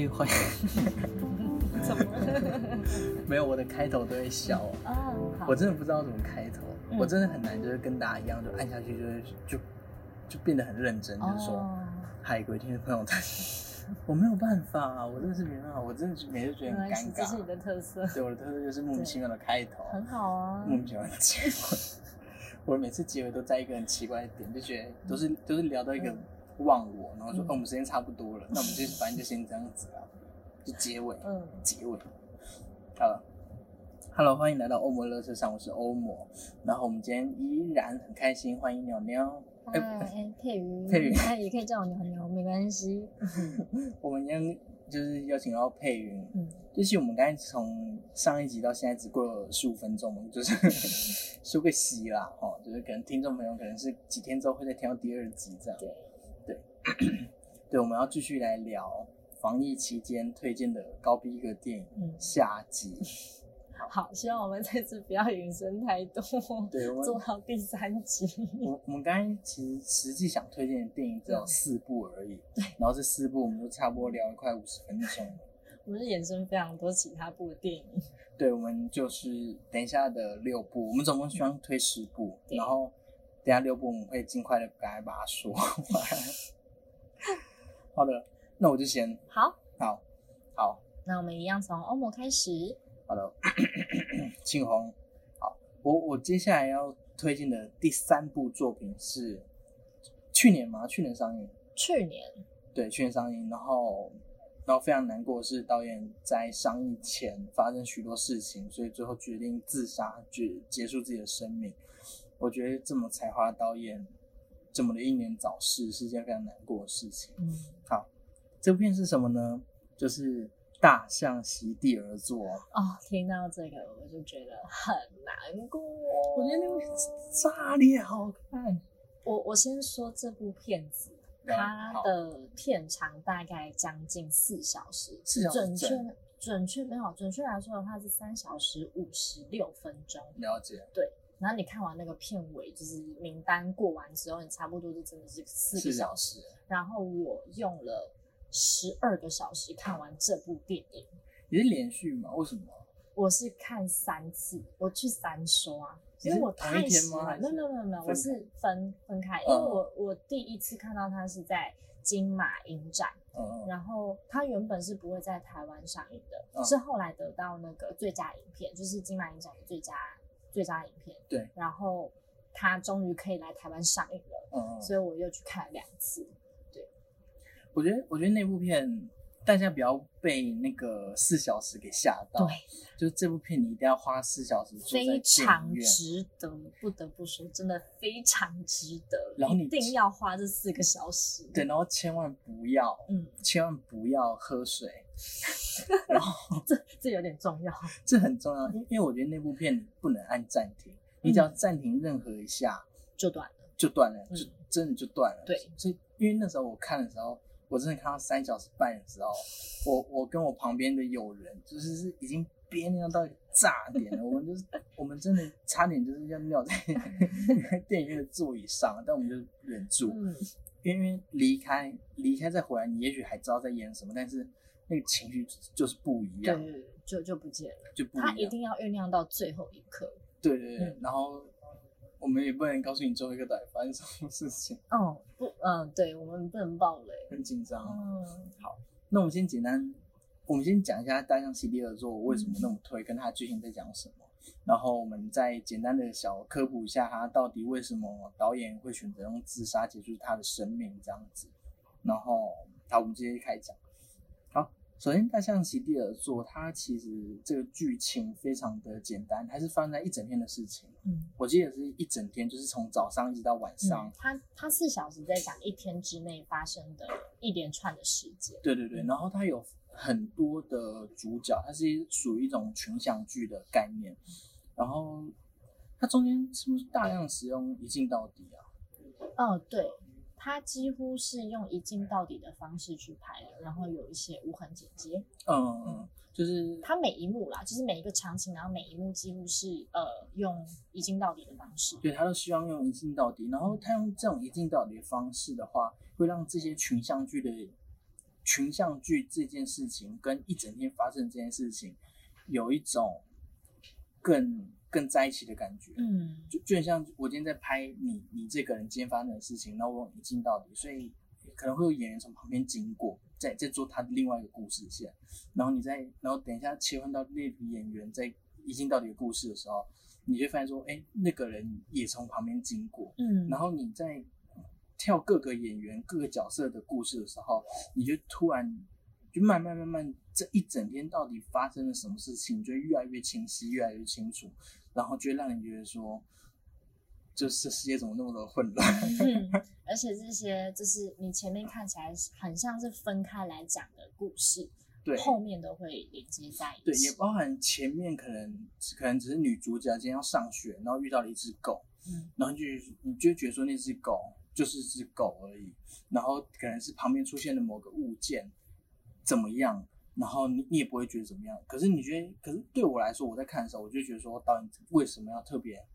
嗨，欢迎。怎么？没有，我的开头都会笑。啊，好我真的不知道怎么开头，嗯我真的很难，就是跟大家一样，就按下去，就是就就变得很认真，就是说，哦嗨，各位听众朋友，大家，我没有办法啊，我真的是没办法，我真的每次觉得很尴，这是你。的特色，对，我的特色就是莫名其妙的开头，很好啊。莫名其妙的结尾。我每次结尾都在一个很奇怪的点，就觉得都是都是聊到一个嗯忘我，然后说，嗯哦，我们时间差不多了，那我们就反正就先这样子啦，就结尾。嗯，结尾。好了，Hello，欢迎来到欧摩乐车上，我是欧摩。然后我们今天依然很开心，欢迎鸟鸟。嗨，哎，哎，佩瑜，佩瑜哎，也可以叫我鸟鸟，没关系。我们今天就是邀请到佩云，嗯，就是我们刚才从上一集到现在只过了十五分钟，就是 说个喜啦，哦，就是可能听众朋友可能是几天之后会再听到第二集这样。对，对，我们要继续来聊防疫期间推荐的高逼格电影嗯，下集。好，希望我们这次不要延伸太多，对，我们做到第三集。我我们刚才其实实际想推荐的电影只有嗯四部而已，对然后这四部我们都差不多聊了快五十分钟了。我们是衍生非常多其他部的电影。对，我们就是等一下的六部，我们总共希望推十部，然后等一下六部我们会尽快的赶快把它说完。好的，那我就先。好，好。好。那我们一样从欧盟开始。好的，庆红，好，我我接下来要推荐的第三部作品是去年吗？去年上映。去年，对，去年上映，然后然后非常难过的是导演在上映前发生许多事情，所以最后决定自杀，结结束自己的生命。我觉得这么才华的导演这么的英年早逝是一件非常难过的事情。嗯，好，这部片是什么呢？就是大象席地而坐。哦，听到这个我就觉得很难过。我觉得那部炸裂好看。我我先说这部片子，它的片长大概将近四小时，四小时准确准确没有准确来说的话是三小时五十六分钟。了解，然后你看完那个片尾，就是名单过完之后，你差不多就真的是四个小时。然后我用了十二个小时看完这部电影，也是连续吗？为什么？我是看三次，我去三刷，因为我太？喜欢没有没有没有我是分分开，因嗯为我我第一次看到它是在金马影展，然后它原本是不会在台湾上映的，嗯是后来得到那个最佳影片，就是金马影展的最佳最佳影片，对，然后他终于可以来台湾上映了，嗯嗯。所以我又去看了两次，对我觉得，我觉得那部片大家不要被那个四小时给吓到。对，就是这部片你一定要花四小时非常。值得，不得不说，真的非常值得，然后你一定要花这四个小时，对，然后千万不要，嗯，千万不要喝水，然后 这这有点重要。这很重要，因因为我觉得那部片你不能按暂停，你只要暂停任何一下就断了。就断了，嗯就真的就断了。对，所以因为那时候我看的时候，我真的看到三小时半的时候，我我跟我旁边的友人就是是已经憋尿到炸点了，我们就是我们真的差点就是要尿 在电影院的座椅上，但我们就忍住，嗯，因为离开离开再回来，你也许还知道在演什么，但是那个情绪就是不一样，对就就不见了。就不一样。它一定要酝酿到最后一刻。对对对，嗯然后我们也不能告诉你最后一个到底发生什么事情，哦，不，嗯，对，我们不能暴雷。很紧张。嗯，好那我们先简单，我们先讲一下《大象席地而坐》为什么那么推，跟它的剧情在讲什么，然后我们再简单的小科普一下，他到底为什么导演会选择用自杀结束他的生命这样子。然后，好，我们直接开始讲。好，《首先，《大象席地而坐》它其实这个剧情非常的简单，它是发生在一整天的事情。嗯，我记得是一整天，就是从早上一直到晚上。嗯，他他四小时在讲一天之内发生的一连串的事件。对对对，然后它有很多的主角，它是属于一种群像剧的概念。然后它中间是不是大量使用一镜到底啊？哦，对，他几乎是用一镜到底的方式去拍的，然后有一些无痕剪接。嗯嗯，就是他每一幕啦，就是每一个场景，然后每一幕几乎是呃用一镜到底的方式。对他都希望用一镜到底，然后他用这种一镜到底的方式的话，会让这些群像剧的群像剧这件事情跟一整天发生这件事情有一种更更在一起的感觉。嗯，就就很像我今天在拍你你这个人今天发生的事情，然后我一镜到底，所以可能会有演员从旁边经过，在在做他的另外一个故事线，然后你再然后等一下切换到那个演员在一镜到底的故事的时候，你就发现说，哎，那个人也从旁边经过，嗯，然后你在跳各个演员各个角色的故事的时候，你就突然就慢慢慢慢这一整天到底发生了什么事情，就越来越清晰，越来越清楚，然后就会让人觉得说，就是这世界怎么那么的混乱？嗯，而且这些就是你前面看起来很像是分开来讲的故事，对，后面都会连接在一起对，也包含前面可能可能只是女主角今天要上学，然后遇到了一只狗，嗯然后就你就觉得说那只狗就是只狗而已，然后可能是旁边出现的某个物件怎么样，然后你你也不会觉得怎么样，可是你觉得，可是对我来说，我在看的时候，我就觉得说导演为什么要特别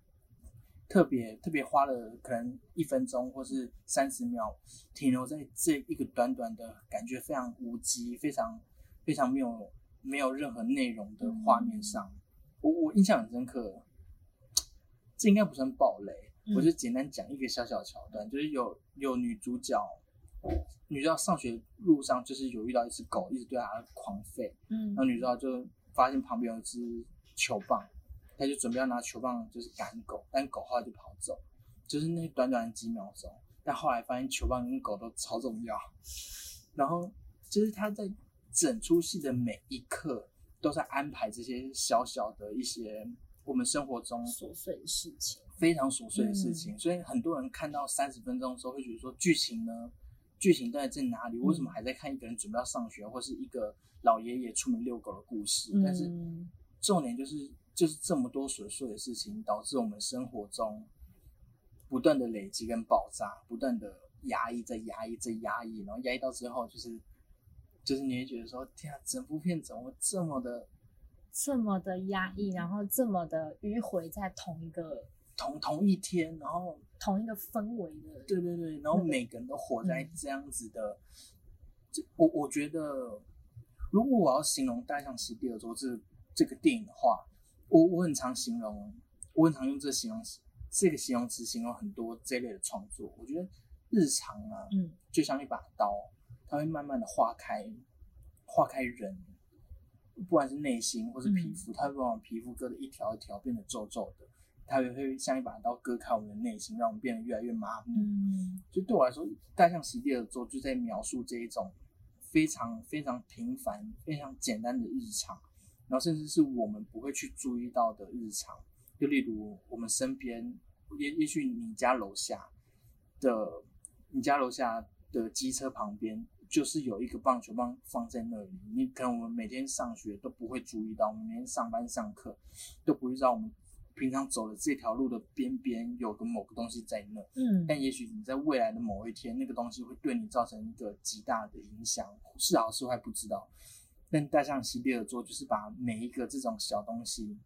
特别特别花了可能一分钟或是三十秒停留在这一个短短的感觉非常无机、非常非常没有没有任何内容的画面上，我我印象很深刻。这应该不算暴雷，嗯。我就简单讲一个小小桥段，就是有有女主角，女主角上学路上就是有遇到一只狗，一直对她狂吠，嗯。然后女主角就发现旁边有一只球棒，她就准备要拿球棒就是赶狗，但狗后来就跑走，就是那短短的几秒钟，但后来发现球棒跟狗都超重要，然后就是她在整出戏的每一刻都在安排这些小小的一些我们生活中琐碎的事情。非常琐碎的事情，所以很多人看到三十分钟的时候会觉得说剧情呢，剧情到底在哪里？为什么还在看一个人准备要上学，或是一个老爷爷出门遛狗的故事？但是嗯重点就是就是这么多琐碎的事情，导致我们生活中不断的累积跟爆炸，不断的压抑，在压抑，在压抑，然后压抑到之后就是就是你会觉得说，天啊，整部片怎么会这么的这么的压抑，然后这么的迂回在同一个同同一天，然后同一个氛围的，对对对，然后每个人都活在这样子的，这我我觉得，如果我要形容《大象席地而坐》这这个电影的话，我我很常形容，我很常用这个形容词，这个形容词形容很多这类的创作。我觉得日常啊，嗯就像一把刀，它会慢慢的划开，划开人，不管是内心或是皮肤，它会把皮肤割的一条一条变得皱皱的，它也会像一把刀割开我们的内心，让我们变得越来越麻木。嗯就对我来说，大象席地而坐就在描述这一种非常非常平凡、非常简单的日常，然后甚至是我们不会去注意到的日常。就例如我们身边，也也许你家楼下的，你家楼下的机车旁边，就是有一个棒球棒放在那里。你可能我们每天上学都不会注意到，我们每天上班上课都不会知道我们平常走的这条路的边边有个某个东西在那。嗯，但也许你在未来的某一天，那个东西会对你造成一个极大的影响，是好是坏不知道。但大象席地而坐，就是把每一个这种小东西，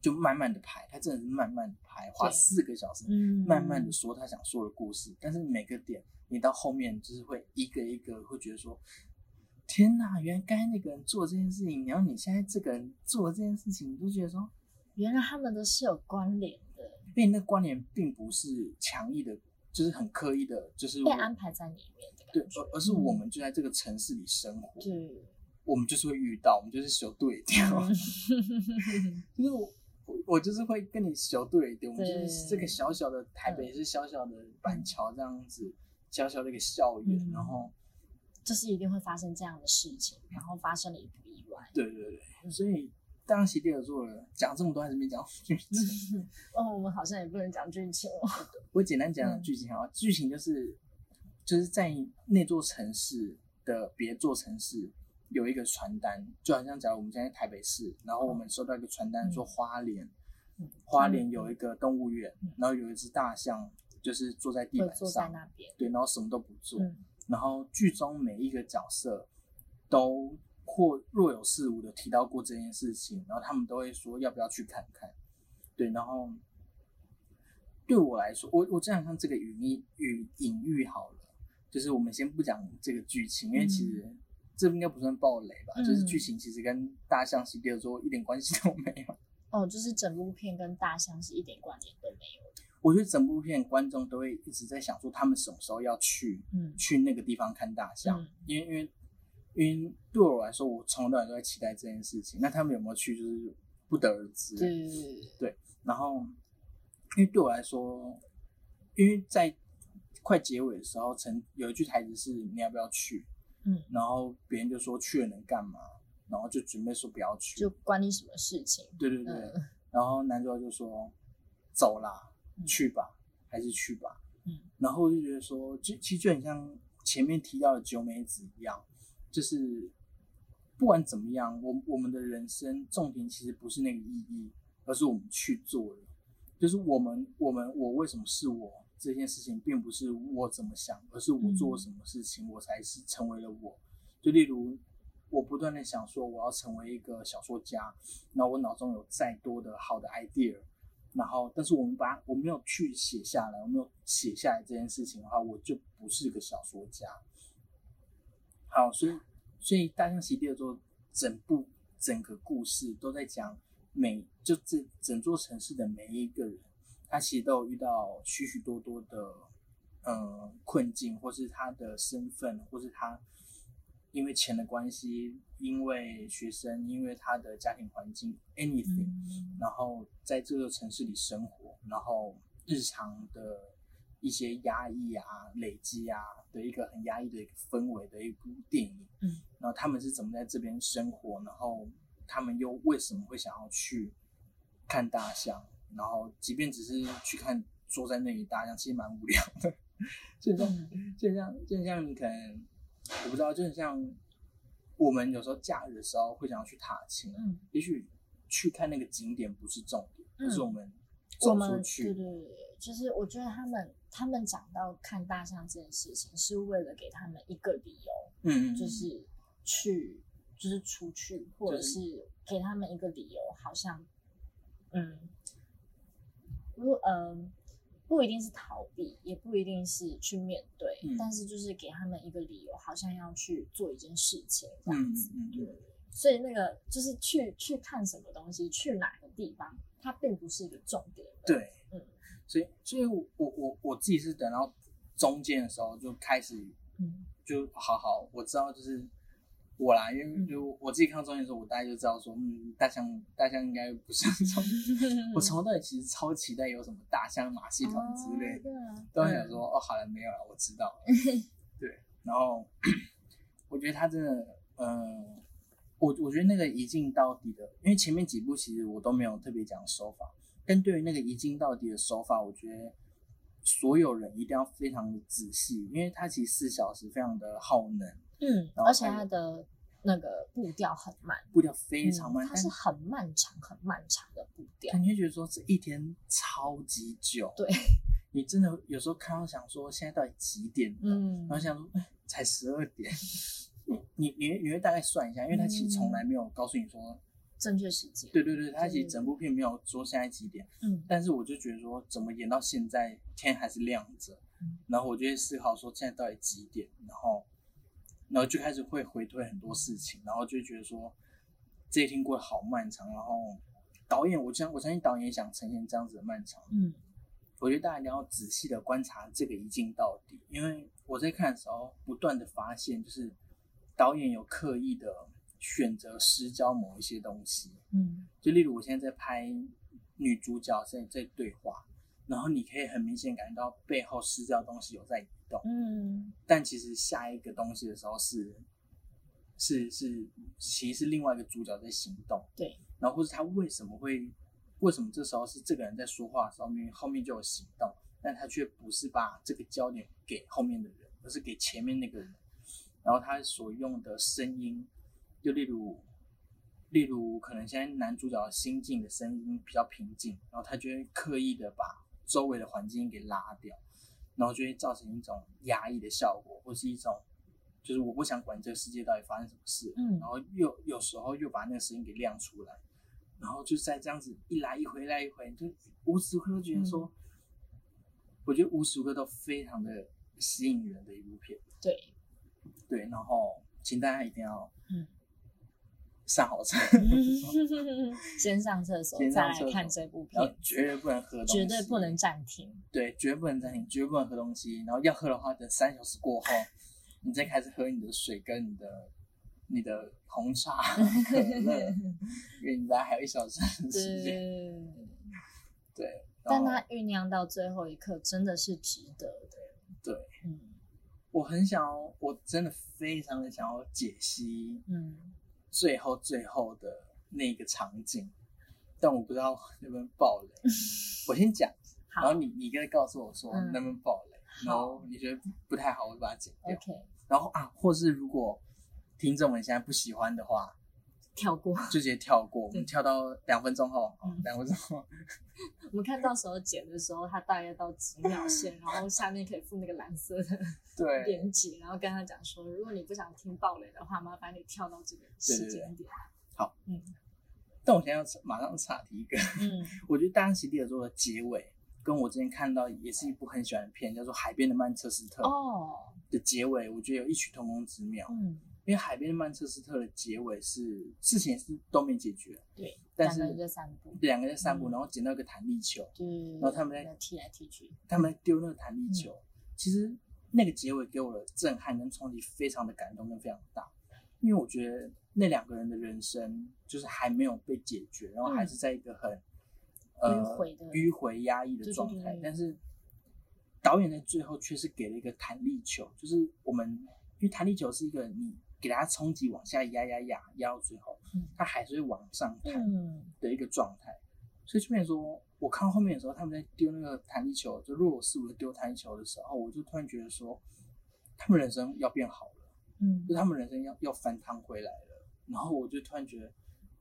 就慢慢的排，他真的是慢慢的排，花四个小时，嗯慢慢的说他想说的故事。但是每个点，你到后面就是会一个一个会觉得说，天呐，原来刚才那个人做这件事情，然后你现在这个人做这件事情，你就觉得说，原来他们都是有关联的，因为那关联并不是强意的，就是很刻意的，就是被安排在里面的对。，而而是我们就在这个城市里生活，对，我们就是会遇到，我们就是小对调，嗯。就是我我我就是会跟你小对调，我们就是这个小小的台北是小小的板桥这样子，小小的一个校园，嗯。然后就是一定会发生这样的事情，然后发生了也不意外。对对对，所以当席地而坐了，讲这么多还是没讲剧情。哦，我们好像也不能讲剧情哦。我简单讲剧情啊，剧情就是就是在那座城市的别座城市有一个传单，就好像假如我们现在台北市，然后我们收到一个传单说花莲，花莲有一个动物园，然后有一只大象，就是坐在地板上，坐在那边，对，然后什么都不做。然后剧中每一个角色都或若有似无的提到过这件事情，然后他们都会说要不要去看看。对，然后对我来说，我我这样看这个语音语隐喻好了，就是我们先不讲这个剧情，因为其实这应该不算暴雷吧，就是剧情其实跟大象系列说一点关系都没有。哦，就是整部片跟大象是一点关联都没有。我觉得整部片观众都会一直在想说，他们什么时候要去，嗯，去那个地方看大象，因为因为因为对我来说，我从头到尾都在期待这件事情。那他们有没有去，就是不得而知。对对。然后，因为对我来说，因为在快结尾的时候，曾有一句台词是“你要不要去？”嗯，然后别人就说去了能干嘛？然后就准备说不要去，就关你什么事情？对对对。然后男主角就说：“走啦。”去吧，还是去吧。嗯，然后我就觉得说，就其实就很像前面提到的九美子一样，就是不管怎么样，我我们的人生重点其实不是那个意义，而是我们去做了。就是我们我们我为什么是我这件事情，并不是我怎么想，而是我做了什么事情，我才是成为了我。就例如，我不断的想说我要成为一个小说家，那我脑中有再多的好的 idea。然后，但是我们把我没有去写下来，我没有写下来这件事情的话，我就不是个小说家。好，所以，所以大象席地而坐，整部整个故事都在讲每就这整座城市的每一个人，他其实都有遇到许许多多的呃困境，或是他的身份，或是他。因为钱的关系，因为学生，因为他的家庭环境，anything，然后在这座城市里生活，然后日常的一些压抑啊、累积啊的一个很压抑的一个氛围的一部电影。嗯，然后他们是怎么在这边生活？然后他们又为什么会想要去看大象？然后即便只是去看坐在那里大象，其实蛮无聊的。就像就像就像你可能。我不知道，就很像我们有时候假日的时候会想要去踏青，嗯，也许去看那个景点不是重点，而是我们走出去。对对对，就是我觉得他们他们讲到看大象这件事情，是为了给他们一个理由，嗯，就是去就是出去，或者是给他们一个理由，好像嗯，如嗯。不一定是逃避，也不一定是去面对，但是就是给他们一个理由，好像要去做一件事情这样子。对，所以那个就是去去看什么东西，去哪个地方，它并不是一个重点。对，嗯，所以所以我我我自己是等到中间的时候就开始，嗯，就好好我知道就是。我啦，因为就我自己看到中间的时候，我大概就知道说，嗯，大象大象应该不是很重 我从头到尾其实超期待有什么大象马戏团之类的，都想说，哦，好了，没有了，我知道了。对，然后我觉得他真的，嗯，我我觉得那个一镜到底的，因为前面几部其实我都没有特别讲手法，但对于那个一镜到底的手法，我觉得所有人一定要非常的仔细，因为它其实四小时非常的耗能。嗯，而且它的那个步调很慢，步调非常慢，它是很漫长、很漫长的步调。你会觉得说这一天超级久，对，你真的有时候看到想说现在到底几点？嗯，然后想说哎，才十二点。你你你你会大概算一下，因为他其实从来没有告诉你说正确时间。对对对，他其实整部片没有说现在几点。嗯，但是我就觉得说怎么演到现在天还是亮着，然后我就会思考说现在到底几点，然后。然后就开始会回推很多事情，然后就觉得说这一天过得好漫长。然后导演，我相我相信导演想呈现这样子的漫长。嗯，我觉得大家一定要仔细的观察这个一镜到底，因为我在看的时候不断的发现，就是导演有刻意的选择失焦某一些东西。嗯，就例如我现在在拍女主角在在对话，然后你可以很明显感觉到背后失焦的东西有在移动，嗯，但其实下一个东西的时候是是是，其实是另外一个主角在行动，对，然后或者他为什么会为什么这时候是这个人在说话的时候，明明后面就有行动，但他却不是把这个焦点给后面的人，而是给前面那个人，然后他所用的声音，就例如。例如，可能现在男主角心境的声音比较平静，然后他就会刻意的把周围的环境给拉掉，然后就会造成一种压抑的效果，或是一种就是我不想管这个世界到底发生什么事，嗯，然后又有时候又把那个声音给亮出来，然后就在这样子一来一回来一回，就无时无刻都觉得说，我觉得无时无刻都非常的吸引人的一部片，对，对，然后请大家一定要，嗯。上好厕 先上厕所，再来看这部片。绝对不能喝东西，绝对不能暂停。对，绝对不能暂停，绝对不能喝东西。然后要喝的话，等三小时过后，你再开始喝你的水跟你的你的红茶、可乐，因为你在还有一小时的时间。对，但它酝酿到最后一刻，真的是值得的。对，嗯，我很想要，我真的非常的想要解析，嗯。最后最后的那个场景，但我不知道能不能爆雷。我先讲，然后你你跟他告诉我说能不能爆雷，然后你觉得不太好，我就把它剪掉。然后啊，或是如果听众们现在不喜欢的话。跳过，就直接跳过。我们跳到两分钟后，两分钟后，我们看到时候剪的时候，它大约到几秒线，然后下面可以附那个蓝色的对 连接，然后跟他讲说，如果你不想听暴雷的话，麻烦你跳到这个时间点。好，嗯。但我现在要马上岔题一个，嗯，我觉得《大西蒂尔》做的结尾，跟我之前看到也是一部很喜欢的片，叫做《海边的曼彻斯特》哦的结尾，我觉得有异曲同工之妙，嗯。因为海边的曼彻斯特的结尾是事情是都没解决，对，但是两个人在散步，两个人在散步，然后捡到一个弹力球，对，然后他们在踢来踢去，他们在丢那个弹力球。其实那个结尾给我的震撼跟冲击非常的感动跟非常大，因为我觉得那两个人的人生就是还没有被解决，然后还是在一个很呃迂回压抑的状态，但是导演在最后却是给了一个弹力球，就是我们因为弹力球是一个你。给它冲击往下压压压压到最后，它还是会往上弹的一个状态。所以就变成说，我看后面的时候，他们在丢那个弹力球，就若我似无的丢弹力球的时候，我就突然觉得说，他们人生要变好了，嗯，就他们人生要要翻汤回来了。然后我就突然觉得，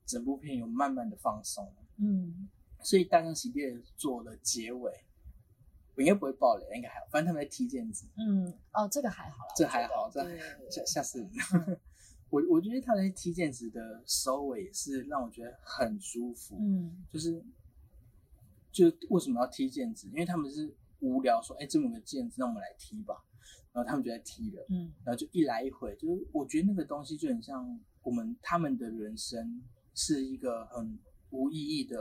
整部片有慢慢的放松，嗯，所以大江喜列做的结尾。我应该不会爆雷，应该还好。反正他们在踢毽子。嗯，哦，这个还好这还好，这吓吓死人。我我觉得他们踢毽子的收尾是让我觉得很舒服。嗯，就是就为什么要踢毽子？因为他们是无聊说，哎，这么个毽子，那我们来踢吧。然后他们就在踢了。嗯，然后就一来一回，就是我觉得那个东西就很像我们他们的人生是一个很无意义的。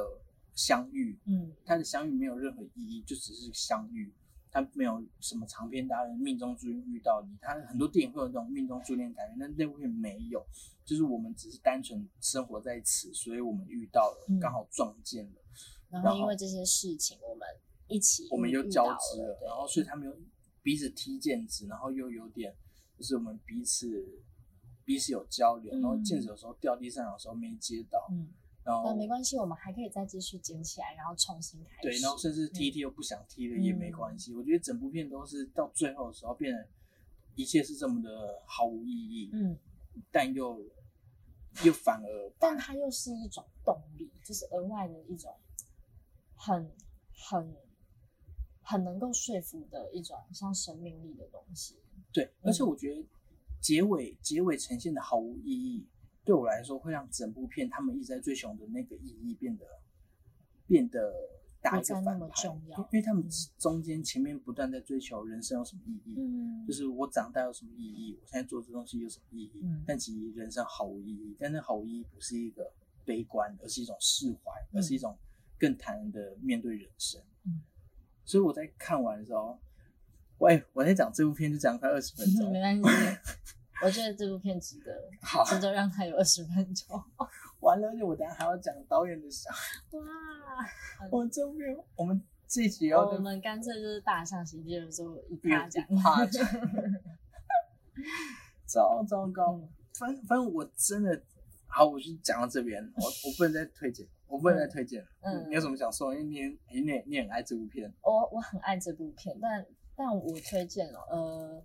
相遇，嗯，他的相遇没有任何意义，就只是相遇，他没有什么长篇大论，命中注定遇到你。他很多电影会有这种命中注定感觉，但那部片没有，就是我们只是单纯生活在此，所以我们遇到了，刚好撞见了。然后因为这些事情，我们一起，我们又交织了，然后所以他们又彼此踢毽子，然后又有点，就是我们彼此彼此有交流，然后毽子有时候掉地上，有时候没接到。那没关系，我们还可以再继续捡起来，然后重新开始。对，然后甚至踢踢又不想踢了也没关系。我觉得整部片都是到最后的时候，变得一切是这么的毫无意义。嗯，但又又反而，但它又是一种动力，就是额外的一种很很很能够说服的一种像生命力的东西。对，而且我觉得结尾结尾呈现的毫无意义。对我来说，会让整部片他们一直在追求的那个意义变得变得大一个反派，因为他们中间前面不断在追求人生有什么意义，嗯，就是我长大有什么意义，我现在做这东西有什么意义，嗯，但其实人生毫无意义，但那毫无意义不是一个悲观，而是一种释怀，而是一种更坦然的面对人生，嗯，所以我在看完的时候，喂，我在讲这部片就讲快二十分钟，没关系。我觉得这部片值得，值得让它有二十分钟。完了，而且我等下还要讲导演的想。哇，我这部片我们这一集要我们干脆就是大象喜剧的时候一趴讲，趴讲，糟糟糕。反反正我真的好，我就讲到这边，我我不能再推荐，我不能再推荐。嗯，你有什么想说？因为你你你很爱这部片，我我很爱这部片，但但我推荐了，呃，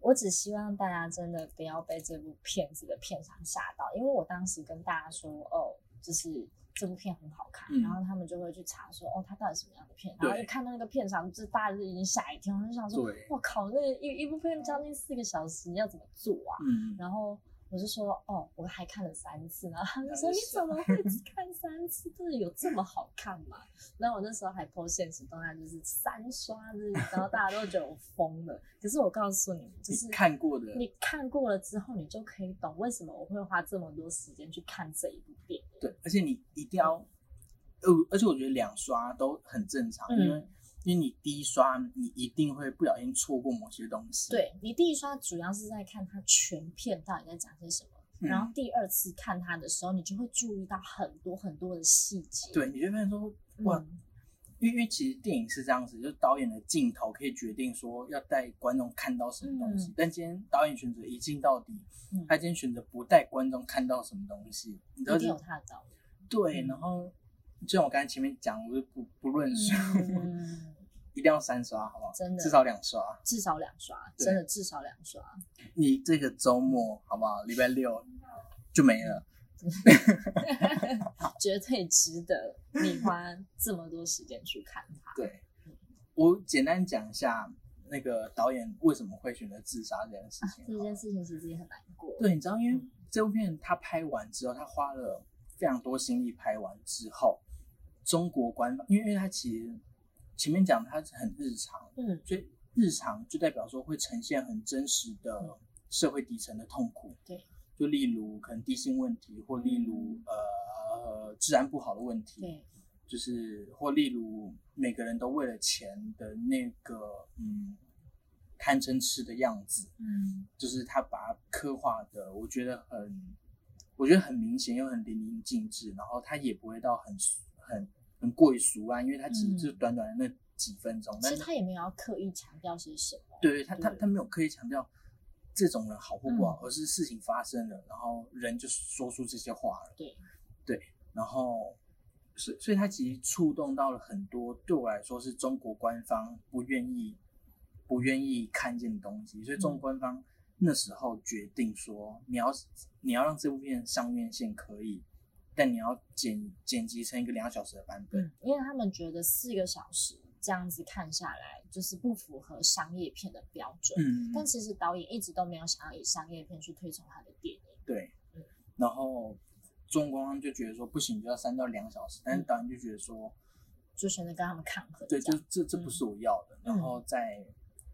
我只希望大家真的不要被这部片子的片场吓到，因为我当时跟大家说，哦，就是这部片很好看，然后他们就会去查说，哦，它到底什么样的片，然后一看到那个片场，就大家就已经吓一跳，就想说，我靠，那一一部片将近四个小时，你要怎么做啊？嗯，然后。我就说哦，我还看了三次，然后他就说你怎么会只看三次？真的有这么好看吗？然后我那时候还 po 现实动态，就是三刷日，然后大家都觉得我疯了。可是我告诉你，就是看过的，你看过了之后，你就可以懂为什么我会花这么多时间去看这一部电影。对，而且你一定要，呃，而且我觉得两刷都很正常，因为。因为你第一刷，你一定会不小心错过某些东西。对你第一刷主要是在看它全片到底在讲些什么，然后第二次看它的时候，你就会注意到很多很多的细节。对，你就发现说，哇，因为因为其实电影是这样子，就是导演的镜头可以决定说要带观众看到什么东西。但今天导演选择一镜到底，他今天选择不带观众看到什么东西，你知道有他的道理。对，然后。就像我刚才前面讲，我就不不论述，一定要三刷，好不好？真的，至少两刷，至少两刷，真的至少两刷。你这个周末好不好？礼拜六就没了，绝对值得你花这么多时间去看它。对，我简单讲一下那个导演为什么会选择自杀这件事情。这件事情其实也很难过。对，你知道，因为这部片他拍完之后，他花了非常多心力拍完之后。中国官方，因为因为他其实前面讲它是很日常，嗯，所以日常就代表说会呈现很真实的社会底层的痛苦，对，就例如可能低薪问题，或例如呃治安不好的问题，对，就是或例如每个人都为了钱的那个嗯贪嗔痴的样子，嗯，就是他把它刻画的，我觉得很，我觉得很明显又很淋漓尽致，然后他也不会到很很。很过于俗啊，因为他只是短短的那几分钟，其实他也没有要刻意强调些什么。对，他他他没有刻意强调这种人好或不好，而是事情发生了，然后人就说出这些话了。对对，然后所所以，他其实触动到了很多对我来说是中国官方不愿意不愿意看见的东西，所以中国官方那时候决定说，你要你要让这部片上院线可以。但你要剪剪辑成一个两小时的版本，因为他们觉得四个小时这样子看下来就是不符合商业片的标准。嗯，但其实导演一直都没有想要以商业片去推崇他的电影。对，然后中光就觉得说不行，就要三到两小时。但是导演就觉得说，就选择跟他们抗衡。对，就这这不是我要的。然后在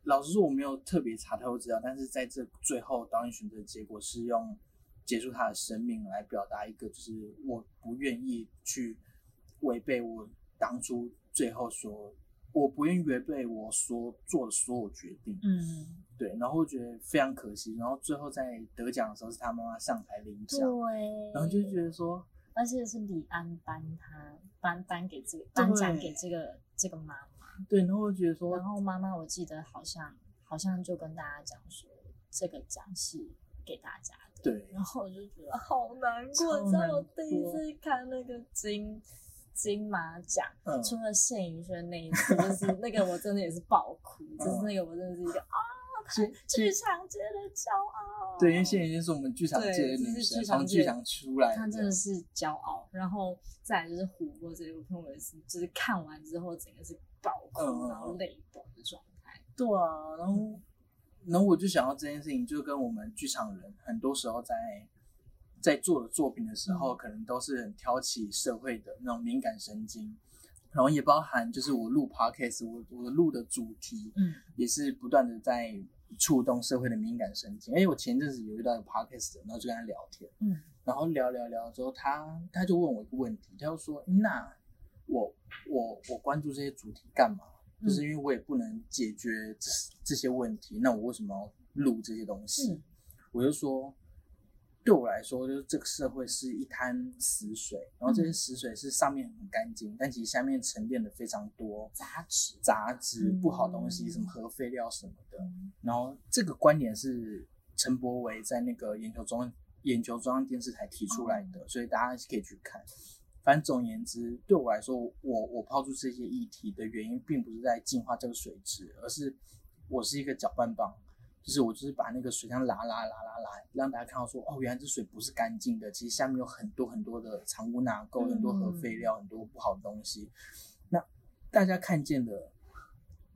老实说，我没有特别查太多资料，但是在这最后导演选择的结果是用。结束他的生命来表达一个，就是我不愿意去违背我当初最后说，我不愿意违背我所做的所有决定。嗯，对。然后我觉得非常可惜。然后最后在得奖的时候是他妈妈上台领奖，对。然后就觉得说，而且是李安颁他颁颁给这个颁奖给这个这个妈妈。对。然后我觉得说，然后妈妈我记得好像好像就跟大家讲说，这个奖是给大家。对，然后我就觉得好难过。你知道我第一次看那个金金马奖，除了谢颖轩那一次，就是那个我真的也是爆哭，就是那个我真的是一个啊，剧场界的骄傲。对，因为谢盈萱是我们剧场界的女神，从剧场出来，她真的是骄傲。然后再就是虎哥这部片，我也是，就是看完之后整个是爆哭，然后泪崩的状态。对啊，然后。然后我就想到这件事情，就跟我们剧场人很多时候在在做的作品的时候，可能都是很挑起社会的那种敏感神经，然后也包含就是我录 podcast，我我录的主题，嗯，也是不断的在触动社会的敏感神经。哎，我前阵子有遇到一个 podcast，然后就跟他聊天，嗯，然后聊聊聊之后，他他就问我一个问题，他就说：“那我我我关注这些主题干嘛？”就是因为我也不能解决这这些问题，那我为什么要录这些东西？我就说，对我来说，就是这个社会是一滩死水，然后这些死水是上面很干净，但其实下面沉淀的非常多杂质、杂质、不好东西，什么核废料什么的。然后这个观点是陈柏维在那个研究中研究中央电视台提出来的，所以大家可以去看。反正总而言之，对我来说，我我抛出这些议题的原因，并不是在净化这个水质，而是我是一个搅拌棒。就是我就是把那个水箱拉拉拉拉拉，让大家看到说，哦，原来这水不是干净的，其实下面有很多很多的藏污纳垢，很多核废料，很多不好的东西。那大家看见的，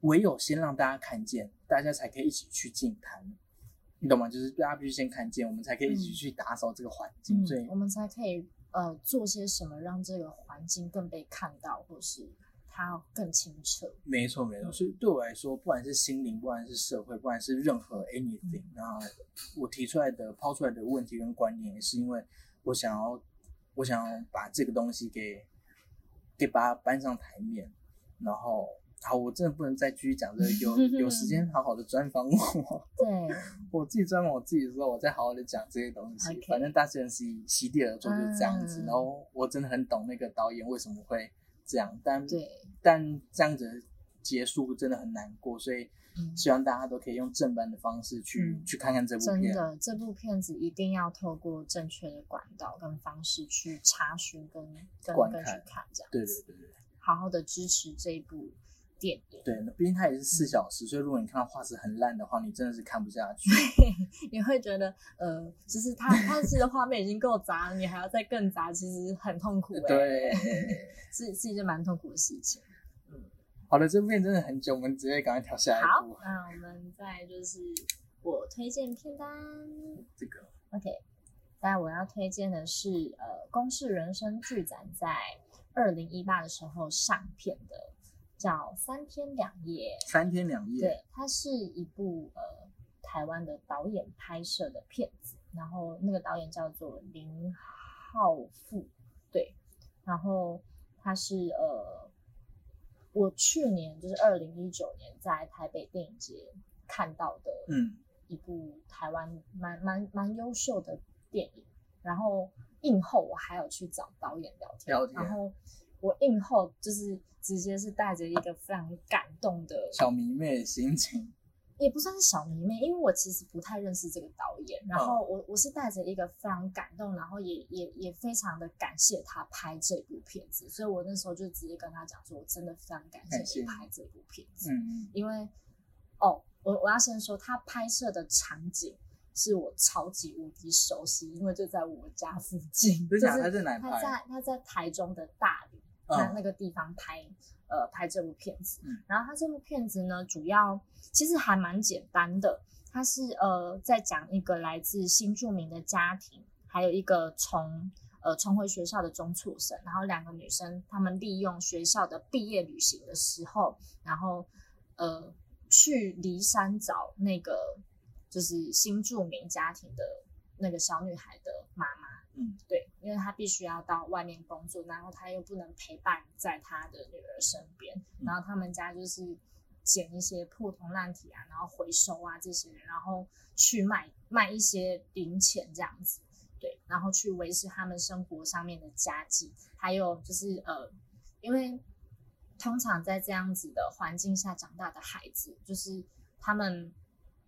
唯有先让大家看见，大家才可以一起去净滩，你懂吗？就是大家必须先看见，我们才可以一起去打扫这个环境，所以我们才可以呃做些什么，让这个环境更被看到，或是。它更清澈，没错没错。所以对我来说，不管是心灵，不管是社会，不管是任何 anything，那我提出来的、抛出来的问题跟观念，也是因为我想要，我想要把这个东西给给把它搬上台面。然后，好，我真的不能再继续讲这个，有 有时间好好的专访我。对，我自己专访我自己的时候，我再好好的讲这些东西。反正大自然是以席地而坐就是这样子。然后我真的很懂那个导演为什么会。这样，但对，但这样子结束真的很难过，所以希望大家都可以用正版的方式去去看看这部片。真的，这部片子一定要透过正确的管道跟方式去查询跟跟跟去看，这样。对对对对，好好的支持这一部。电对，那毕竟它也是四小时，所以如果你看到画质很烂的话，你真的是看不下去。你会觉得，呃，其实它它其实画面已经够杂了，你还要再更杂，其实很痛苦。对，是是一件蛮痛苦的事情。嗯，好的，这部片真的很久，我们直接赶快跳下一好，那我们再就是我推荐片单，这个 OK。但我要推荐的是，呃，《公式人生》剧展在二零一八的时候上片的。叫三天两夜，三天两夜，对，它是一部呃台湾的导演拍摄的片子，然后那个导演叫做林浩富，对，然后他是呃我去年就是二零一九年在台北电影节看到的，嗯，一部台湾蛮蛮蛮优秀的电影，然后映后我还有去找导演聊天，然后我映后就是。直接是带着一个非常感动的小迷妹的心情，也不算是小迷妹，因为我其实不太认识这个导演。然后我我是带着一个非常感动，然后也也也非常的感谢他拍这部片子。所以我那时候就直接跟他讲说，我真的非常感谢你拍这部片子。嗯因为哦，我我要先说，他拍摄的场景是我超级无敌熟悉，因为就在我家附近。就是他在哪拍？他在他在台中的大理。那那个地方拍，呃，拍这部片子。然后他这部片子呢，主要其实还蛮简单的。他是呃，在讲一个来自新住民的家庭，还有一个从呃重回学校的中辍生。然后两个女生，她们利用学校的毕业旅行的时候，然后呃去骊山找那个就是新住民家庭的那个小女孩的妈妈。嗯，对，因为他必须要到外面工作，然后他又不能陪伴在他的女儿身边，然后他们家就是捡一些破铜烂铁啊，然后回收啊这些，然后去卖卖一些零钱这样子，对，然后去维持他们生活上面的家计，还有就是呃，因为通常在这样子的环境下长大的孩子，就是他们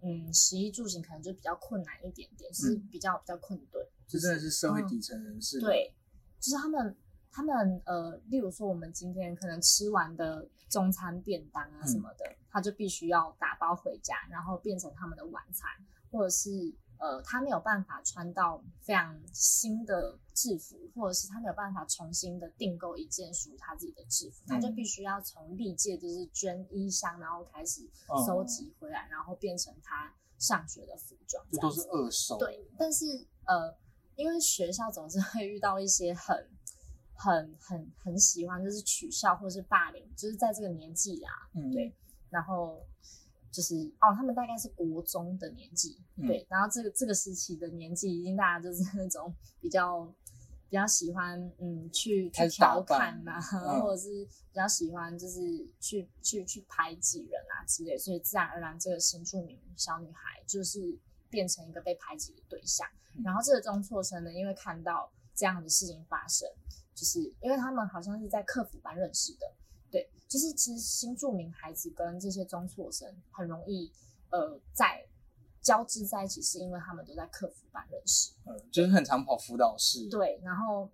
嗯，食衣住行可能就比较困难一点点，是比较比较困顿。这真的是社会底层人士。对，就是他们，他们呃，例如说我们今天可能吃完的中餐便当啊什么的，他就必须要打包回家，然后变成他们的晚餐，或者是呃，他没有办法穿到非常新的制服，或者是他没有办法重新的订购一件属于他自己的制服，他就必须要从历届就是捐衣箱，然后开始收集回来，然后变成他上学的服装。这都是二手。对，但是呃。因为学校总是会遇到一些很、很、很、很喜欢，就是取笑或者是霸凌，就是在这个年纪啊，对，然后就是哦，他们大概是国中的年纪，对，然后这个这个时期的年纪，已经大家就是那种比较比较喜欢，嗯，去去调侃呐，或者是比较喜欢就是去去去排挤人啊之类，所以自然而然这个新著名小女孩就是。变成一个被排挤的对象。然后这个中辍生呢，因为看到这样的事情发生，就是因为他们好像是在客服班认识的，对，就是其实新住民孩子跟这些中辍生很容易呃在交织在一起，是因为他们都在客服班认识，嗯，就是很常跑辅导室，对，然后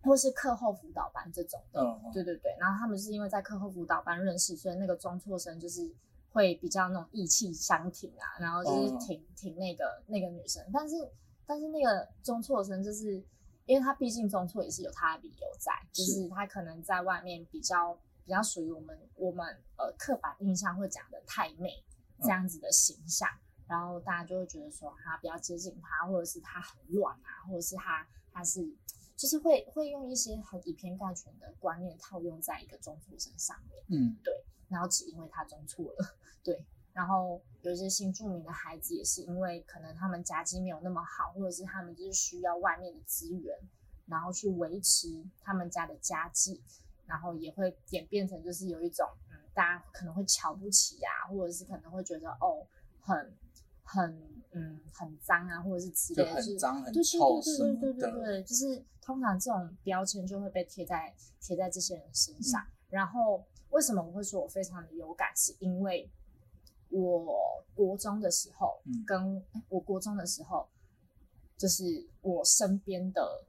或是课后辅导班这种的，嗯，对对对，然后他们是因为在课后辅导班认识，所以那个中辍生就是会比较那种意气相挺啊，然后就是挺挺那个那个女生，但是。但是那个中辍生，就是因为他毕竟中错也是有他的理由在，就是他可能在外面比较比较属于我们我们呃刻板印象会讲的太妹这样子的形象，然后大家就会觉得说他比较接近他，或者是他很乱啊，或者是他他是就是会会用一些很以偏概全的观念套用在一个中错生上面，嗯，对，然后只因为他中错了，对。然后有一些新住民的孩子也是因为可能他们家境没有那么好，或者是他们就是需要外面的资源，然后去维持他们家的家计，然后也会演变成就是有一种嗯，大家可能会瞧不起呀，或者是可能会觉得哦，很很嗯很脏啊，或者是之类的，很脏很臭对对对对对对，就是通常这种标签就会被贴在贴在这些人身上。然后为什么我会说我非常的有感，是因为。我国中的时候，跟我国中的时候，就是我身边的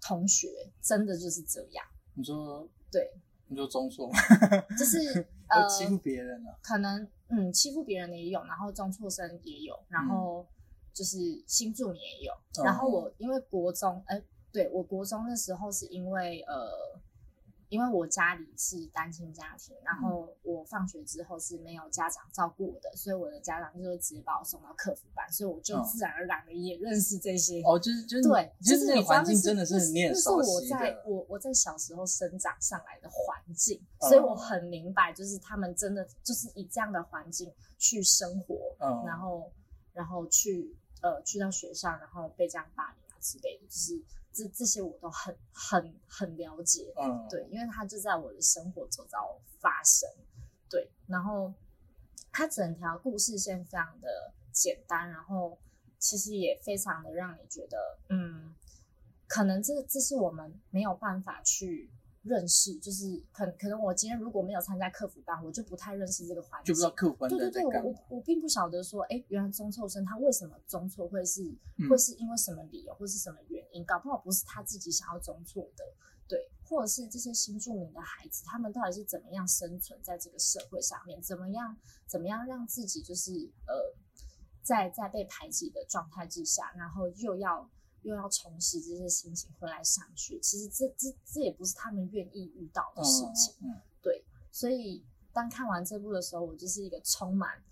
同学，真的就是这样。你说对？你说中错？就是 呃，欺负别人了？可能嗯，欺负别人的也有，然后中错生也有，然后就是新住民也有。然后我因为国中，哎，对我国中的时候是因为呃。因为我家里是单亲家庭，然后我放学之后是没有家长照顾我的，所以我的家长就直接把我送到客服班，所以我就自然而然的也认识这些。哦，就是就是对，就是那个环境真的是很念熟悉是我在我我在小时候生长上来的环境，所以我很明白，就是他们真的就是以这样的环境去生活，然后然后去呃去到学校，然后被这样霸凌啊之类的，就是。这这些我都很很很了解，嗯，对，因为他就在我的生活周遭发生，对，然后他整条故事线非常的简单，然后其实也非常的让你觉得，嗯，可能这这是我们没有办法去。认识就是可可能我今天如果没有参加客服班，我就不太认识这个环境，就不知道客服班对对对，我我并不晓得说，哎，原来中辍生他为什么中辍会是会是因为什么理由或是什么原因，搞不好不是他自己想要中辍的，对，或者是这些新住民的孩子，他们到底是怎么样生存在这个社会上面，怎么样怎么样让自己就是呃在在被排挤的状态之下，然后又要。又要重拾这些心情回来上学，其实这这这也不是他们愿意遇到的事情。嗯对，所以当看完这部的时候，我就是一个充满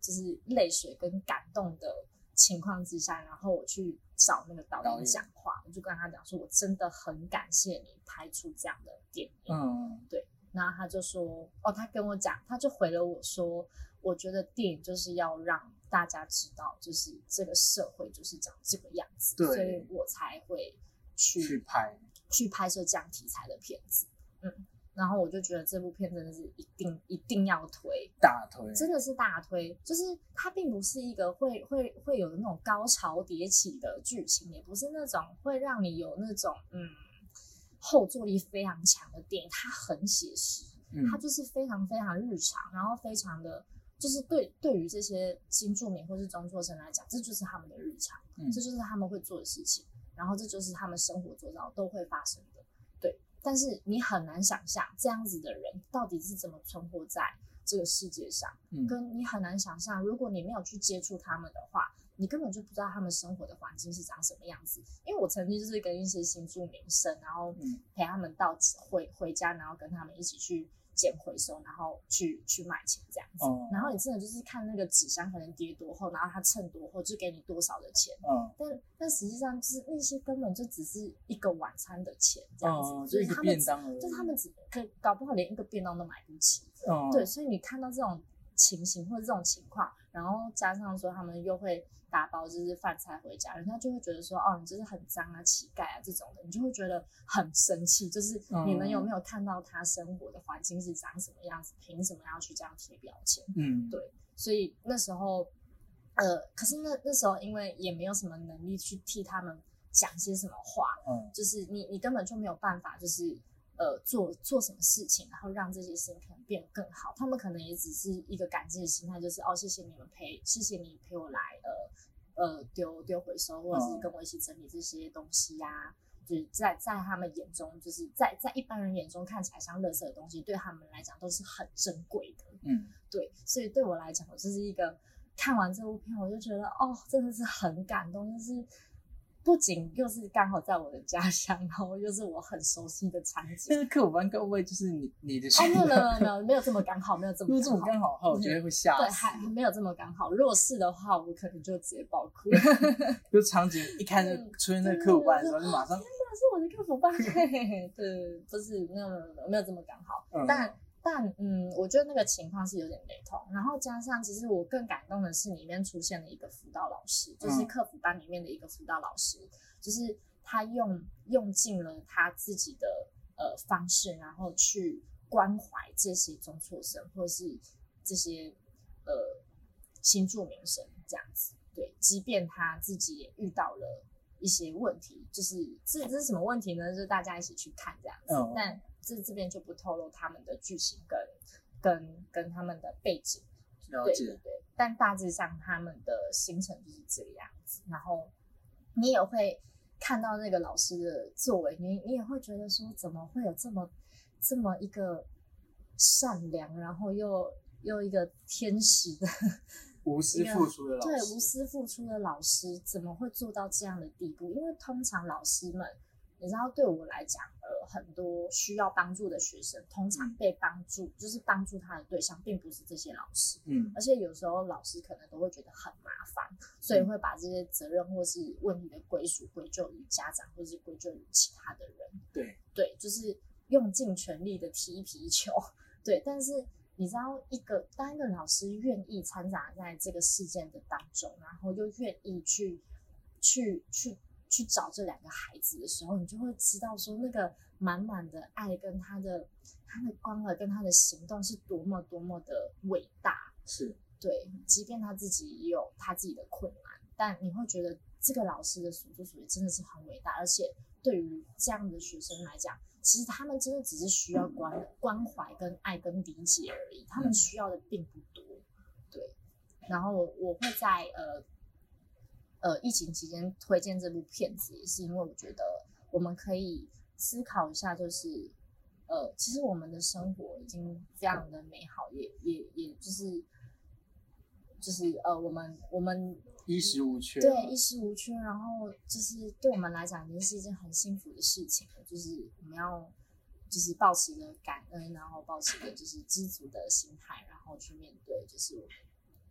就是泪水跟感动的情况之下，然后我去找那个导演讲话，我就跟他讲说，我真的很感谢你拍出这样的电影。嗯，对。然后他就说，哦，他跟我讲，他就回了我说，我觉得电影就是要让。大家知道，就是这个社会就是长这个样子，所以我才会去去拍去拍摄这样题材的片子。嗯，然后我就觉得这部片真的是一定一定要推，大推，真的是大推。就是它并不是一个会会会有那种高潮迭起的剧情，也不是那种会让你有那种嗯后坐力非常强的电影。它很写实，它就是非常非常日常，然后非常的。就是对对于这些新住民或是中作生来讲，这就是他们的日常，这就是他们会做的事情，然后这就是他们生活做到都会发生的。对，但是你很难想象这样子的人到底是怎么存活在这个世界上，嗯跟你很难想象，如果你没有去接触他们的话，你根本就不知道他们生活的环境是长什么样子。因为我曾经就是跟一些新住民生，然后陪他们到回回家，然后跟他们一起去。捡回收，然后去去卖钱这样子，然后你真的就是看那个纸箱可能叠多厚，然后它称多厚就给你多少的钱，嗯，但但实际上就是那些根本就只是一个晚餐的钱这样子，就是他们就他们只可搞不好连一个便当都买不起，嗯对，所以你看到这种情形或者这种情况，然后加上说他们又会。打包就是饭菜回家，人家就会觉得说，哦，你就是很脏啊，乞丐啊这种的，你就会觉得很生气。就是你们有没有看到他生活的环境是长什么样子？凭什么要去这样贴标签？嗯，对。所以那时候呃，可是那那时候因为也没有什么能力去替他们讲些什么话，嗯，就是你你根本就没有办法，就是呃做做什么事情，然后让这些事情可能变得更好。他们可能也只是一个感激的心态，就是哦，谢谢你们陪，谢谢你陪我来，呃呃丢丢回收，或者是跟我一起整理这些东西呀。就是在在他们眼中，就是在在一般人眼中看起来像垃圾的东西，对他们来讲都是很珍贵的。嗯，对，所以对我来讲，我就是一个看完这部片，我就觉得哦，真的是很感动，就是。不仅又是刚好在我的家乡，然后又是我很熟悉的场景。但是客服班各位就是你你的？哦，没有没有没有没有这么刚好，没有这么这么刚好，我觉得会吓。对，还没有这么刚好。如果是的话，我可能就直接爆哭。就场景一开始出现那个客服班的时候，就马上。天哪，是我的客服班！对，不是没有没有没有这么刚好，但。但嗯，我觉得那个情况是有点雷同，然后加上其实我更感动的是里面出现了一个辅导老师，就是客服班里面的一个辅导老师，就是他用用尽了他自己的呃方式，然后去关怀这些中辍生或者是这些呃新住民生这样子，对，即便他自己也遇到了一些问题，就是这这是什么问题呢？就是大家一起去看这样子，但。这这边就不透露他们的剧情跟跟跟他们的背景，了解对，但大致上他们的行程就是这个样子。然后你也会看到那个老师的作为，你你也会觉得说，怎么会有这么这么一个善良，然后又又一个天使的 无私付出的老师，对无私付出的老师，怎么会做到这样的地步？因为通常老师们。你知道，对我来讲，呃，很多需要帮助的学生，通常被帮助，就是帮助他的对象，并不是这些老师，嗯，而且有时候老师可能都会觉得很麻烦，所以会把这些责任或是问题的归属归咎于家长，或是归咎于其他的人，对，对，就是用尽全力的踢皮球，对，但是你知道，一个当一个老师愿意掺杂在这个事件的当中，然后又愿意去，去，去。去找这两个孩子的时候，你就会知道说那个满满的爱跟他的他的关怀跟他的行动是多么多么的伟大。是对，即便他自己也有他自己的困难，但你会觉得这个老师的所作所为真的是很伟大。而且对于这样的学生来讲，其实他们真的只是需要关关怀、跟爱、跟理解而已，他们需要的并不多。对，然后我会在呃。呃，疫情期间推荐这部片子，也是因为我觉得我们可以思考一下，就是呃，其实我们的生活已经非常的美好，也也也就是就是呃，我们我们衣食无缺，对，衣食无缺，然后就是对我们来讲，已经是一件很幸福的事情了。就是我们要就是保持着感恩，然后保持着就是知足的心态，然后去面对就是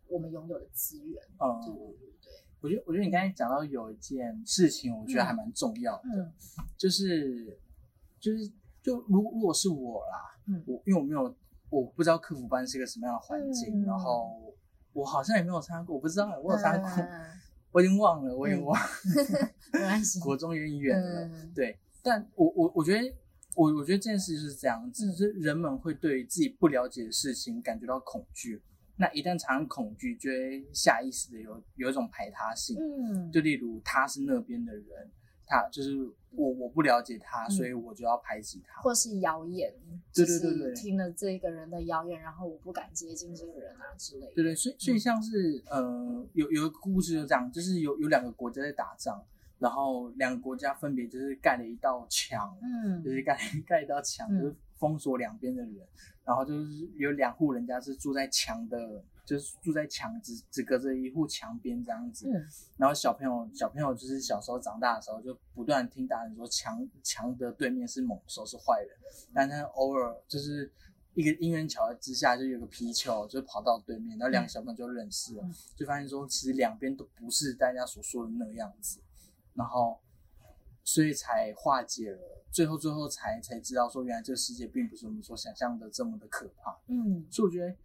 我们拥有的资源。哦，对对对对。我觉得，我觉得你刚才讲到有一件事情，我觉得还蛮重要的，就是，就是，就如如果是我啦，嗯我因为我没有，我不知道客服班是一个什么样的环境，然后我好像也没有参加过，我不知道我有参加过，我已经忘了，我已经忘，没关系，国中有点远了，对，但我我我觉得，我我觉得这件事就是这样子，就是人们会对自己不了解的事情感觉到恐惧。那一旦产生恐惧，就会下意识的有有一种排他性，嗯，就例如他是那边的人，他就是我我不了解他，所以我就要排挤他，或是谣言，对对对对，听了这个人的谣言，然后我不敢接近这个人啊之类的，对对，所以所以像是呃有有一个故事就这样，就是有有两个国家在打仗，然后两个国家分别就是盖了一道墙，嗯，就是盖 盖一道墙，就是封锁两边的人。然后就是有两户人家是住在墙的，就是住在墙只只隔着一户墙边这样子。嗯。然后小朋友小朋友就是小时候长大的时候就不断听大人说墙墙的对面是猛兽是坏人，但他偶尔就是一个因缘巧合之下就有个皮球就跑到对面，然后两个小朋友就认识了，就发现说其实两边都不是大家所说的那个样子，然后所以才化解了。最后，最后才才知道说，原来这个世界并不是我们所想象的这么的可怕。嗯，所以我觉得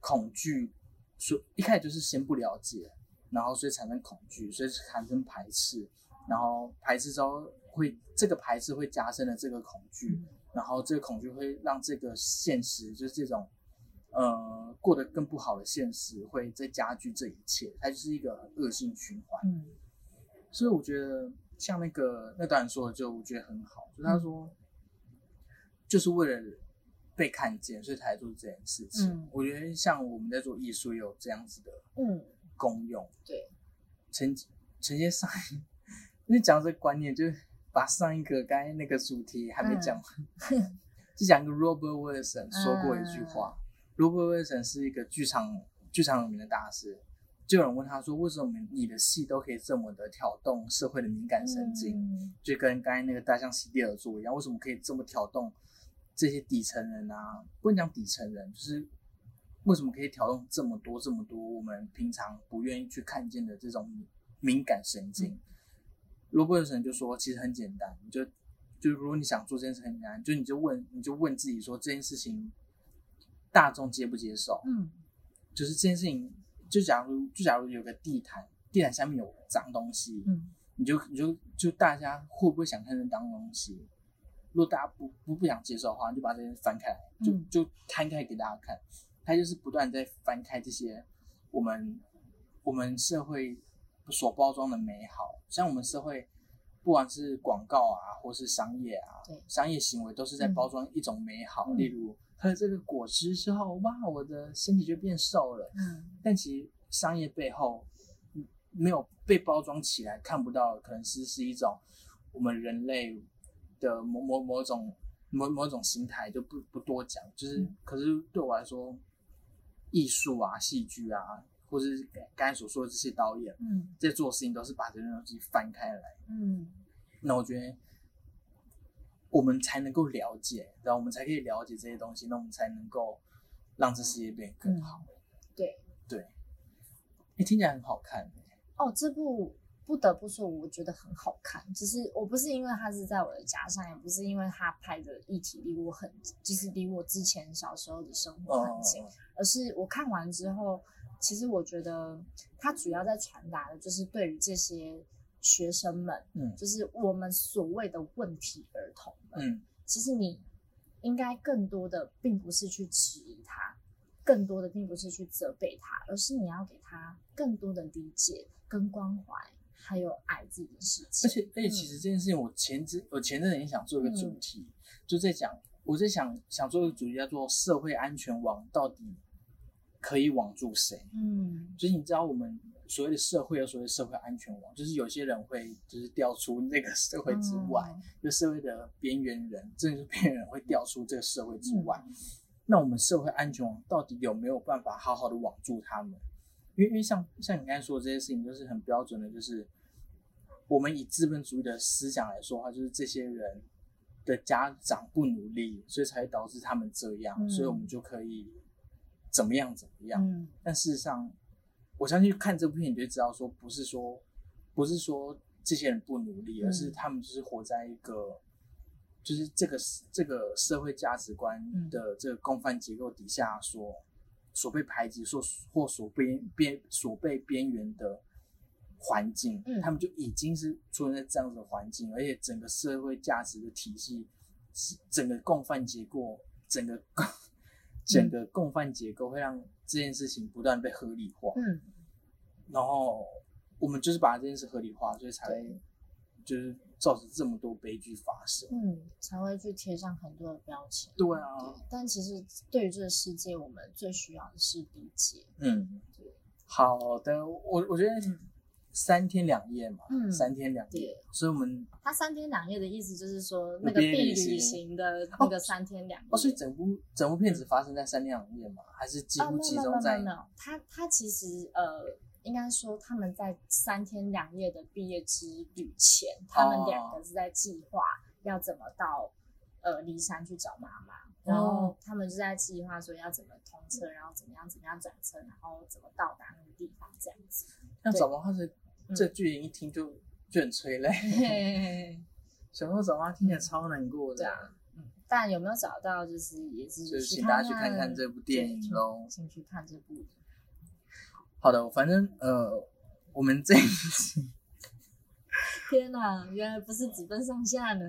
恐惧，所一开始就是先不了解，然后所以产生恐惧，所以产生排斥，然后排斥之后会这个排斥会加深了这个恐惧，然后这个恐惧会让这个现实就是这种呃过得更不好的现实会再加剧这一切，它就是一个恶性循环。嗯，所以我觉得像那个那导演说的，就我觉得很好，就他说就是为了被看见，所以才做这件事情。嗯，我觉得像我们在做艺术，有这样子的嗯功用。对，承承接上，因为讲这个观念，就是把上一个刚才那个主题还没讲完。就讲一个 Robert Wilson 说过一句话，Robert Wilson 是一个剧场剧场有名的大师。就有人问他说：“为什么你的戏都可以这么的挑动社会的敏感神经？就跟刚才那个大象席地而坐一样，为什么可以这么挑动这些底层人啊？不能讲底层人，就是为什么可以挑动这么多这么多我们平常不愿意去看见的这种敏感神经？”Robert Wilson 就说：“其实很简单，你就。”就如果你想做这件事很简单，就你就问，你就问自己说这件事情大众接不接受？嗯，就是这件事情，就假如就假如有个地毯，地毯下面有脏东西，嗯，你就你就就大家会不会想看那脏东西？如果大家不不不想接受的话，就把这些翻开，就就摊开给大家看。他就是不断在翻开这些我们我们社会所包装的美好，像我们社会。不管是广告啊，或是商业啊，商业行为都是在包装一种美好。例如喝这个果汁之后，哇，我的身体就变瘦了。嗯，但其实商业背后没有被包装起来，看不到，可能是是一种我们人类的某某某种某某种心态，就不不多讲。就是，可是对我来说，艺术啊，戏剧啊。或者是刚才所说的这些导演，嗯，在做事情都是把这些东西翻开来，嗯，那我觉得我们才能够了解，然后我们才可以了解这些东西，那我们才能够让这世界变更好。对对，你听起来很好看。哦，这部不得不说，我觉得很好看。只是我不是因为它是在我的家乡，也不是因为它拍的议题离我很，就是离我之前小时候的生活很近，而是我看完之后。其实我觉得，它主要在传达的就是对于这些学生们，嗯，就是我们所谓的问题儿童们，嗯，其实你应该更多的并不是去质疑他，更多的并不是去责备他，而是你要给他更多的理解跟关怀，还有爱自己的事情。而且，而且，其实这件事情，我前之我前阵子也想做一个主题，就在讲，我在想想做一个主题，叫做社会安全网到底。可以网住谁？嗯，就是你知道我们所谓的社会有所谓社会安全网，就是有些人会就是掉出那个社会之外，就社会的边缘人，真的是边缘人会掉出这个社会之外。那我们社会安全网到底有没有办法好好的网住他们？因为因为像像你刚才说的这些事情，就是很标准的，就是我们以资本主义的思想来说的话，就是这些人的家长不努力，所以才会导致他们这样，所以我们就可以。怎么样？怎么样？嗯，但事实上，我相信看这部片你就知道，说不是说，不是说这些人不努力，而是他们就是活在一个，就是这个这个社会价值观的这个共犯结构底下，所所被排挤，所或所边边所被边缘的环境，他们就已经是出现在这样子的环境，而且整个社会价值的体系，整个共犯结构，整个。整个共犯结构会让这件事情不断被合理化，嗯，然后我们就是把这件事合理化，所以才就是造成这么多悲剧发生，嗯，才会去贴上很多的标签。对啊，但其实对于这个世界，我们最需要的是理解。嗯，好的，我我觉得。三天两夜嘛，嗯，三天两夜，所以我们他三天两夜的意思就是说那个必旅行的那个三天两夜，哦，所以整部整部片子发生在三天两夜嘛，还是几乎集中在？他他其实呃，应该说他们在三天两夜的毕业之旅前，他们两个是在计划要怎么到呃骊山去找妈妈，然后他们是在计划说要怎么通车，然后怎么样怎么样转车，然后怎么到达那个地方这样子。那找妈妈是？这剧情一听就就很催泪，小时候找妈听起来超难过的。嗯，但有没有找到，就是也是就是请大家去看看这部电影喽，请去看这部。好的，反正呃，我们这一期，天哪，原来不是只分上下呢！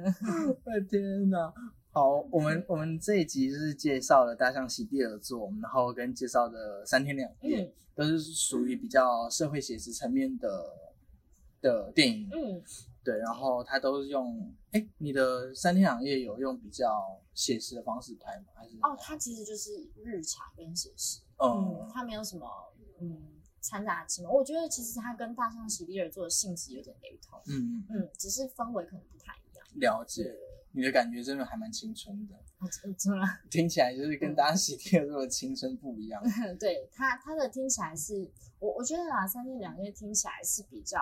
我 的天哪，好，我们我们这一集就是介绍了大象席地而坐，然后跟介绍的三天两夜，都是属于比较社会写实层面的的电影。嗯，对，然后它都是用，哎，你的三天两夜有用比较写实的方式拍吗？还是？哦，它其实就是日常跟写实，嗯，它没有什么，嗯，掺杂其中。我觉得其实它跟大象席地而坐的性质有点雷同，嗯嗯，只是氛围可能不太一样。了解。你的感觉真的还蛮青春的，真的 听起来就是跟大家喜听的这么青春不一样。对他，他的听起来是我我觉得啊，三天两夜听起来是比较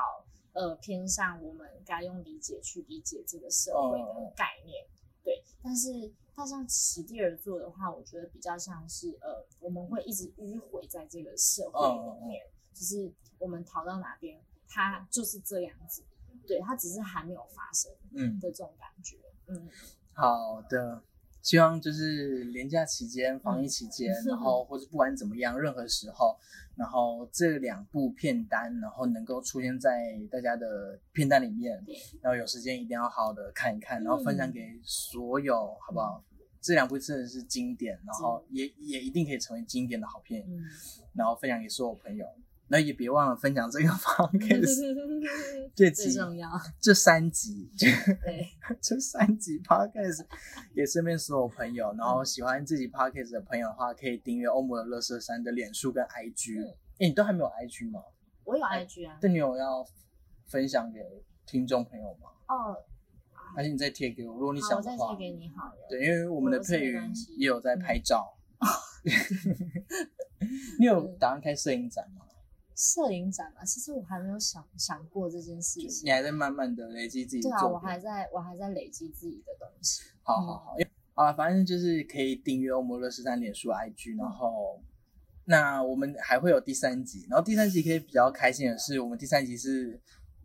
呃偏向我们该用理解去理解这个社会的概念。对，但是大象席地而坐的话，我觉得比较像是呃我们会一直迂回在这个社会里面，就是我们逃到哪边，它就是这样子。对，它只是还没有发生，嗯的这种感觉。嗯，好的，希望就是连假期间、防疫期间，然后 或者不管怎么样，任何时候，然后这两部片单，然后能够出现在大家的片单里面，然后有时间一定要好好的看一看，然后分享给所有，好不好？这两部真的是经典，然后也也一定可以成为经典的好片，然后分享给所有朋友。那也别忘了分享这个 podcast，最重要。这三集，对，这三集 podcast 也身边所有朋友，然后喜欢自己 podcast 的朋友的话，可以订阅欧姆的乐色山的脸书跟 IG。哎，你都还没有 IG 吗？我有 IG 啊。那你有要分享给听众朋友吗？哦，还是你再贴给我？如果你想的话，我再贴给你好了。对，因为我们的配乐也有在拍照。你有打算开摄影展吗？摄影展嘛，其实我还没有想想过这件事情。你还在慢慢的累积自己。对啊，我还在我还在累积自己的东西。好好好，好了，反正就是可以订阅欧摩乐十三脸书 IG，然后那我们还会有第三集，然后第三集可以比较开心的是，我们第三集是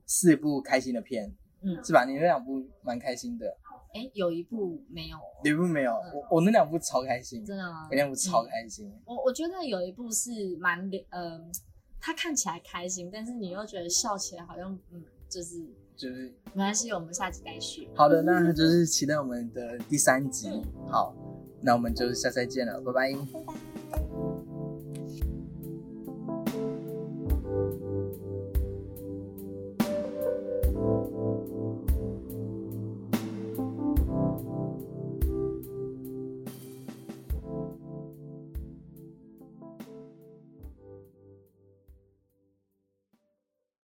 四部开心的片，嗯，是吧？你那两部蛮开心的。哎，有一部没有，有一部没有，我我那两部超开心，真的吗？那两部超开心。我我觉得有一部是蛮呃。他看起来开心，但是你又觉得笑起来好像，嗯，就是就是没关系，我们下集再续。好的，那就是期待我们的第三集。好，那我们就下次再见了，拜拜。拜拜。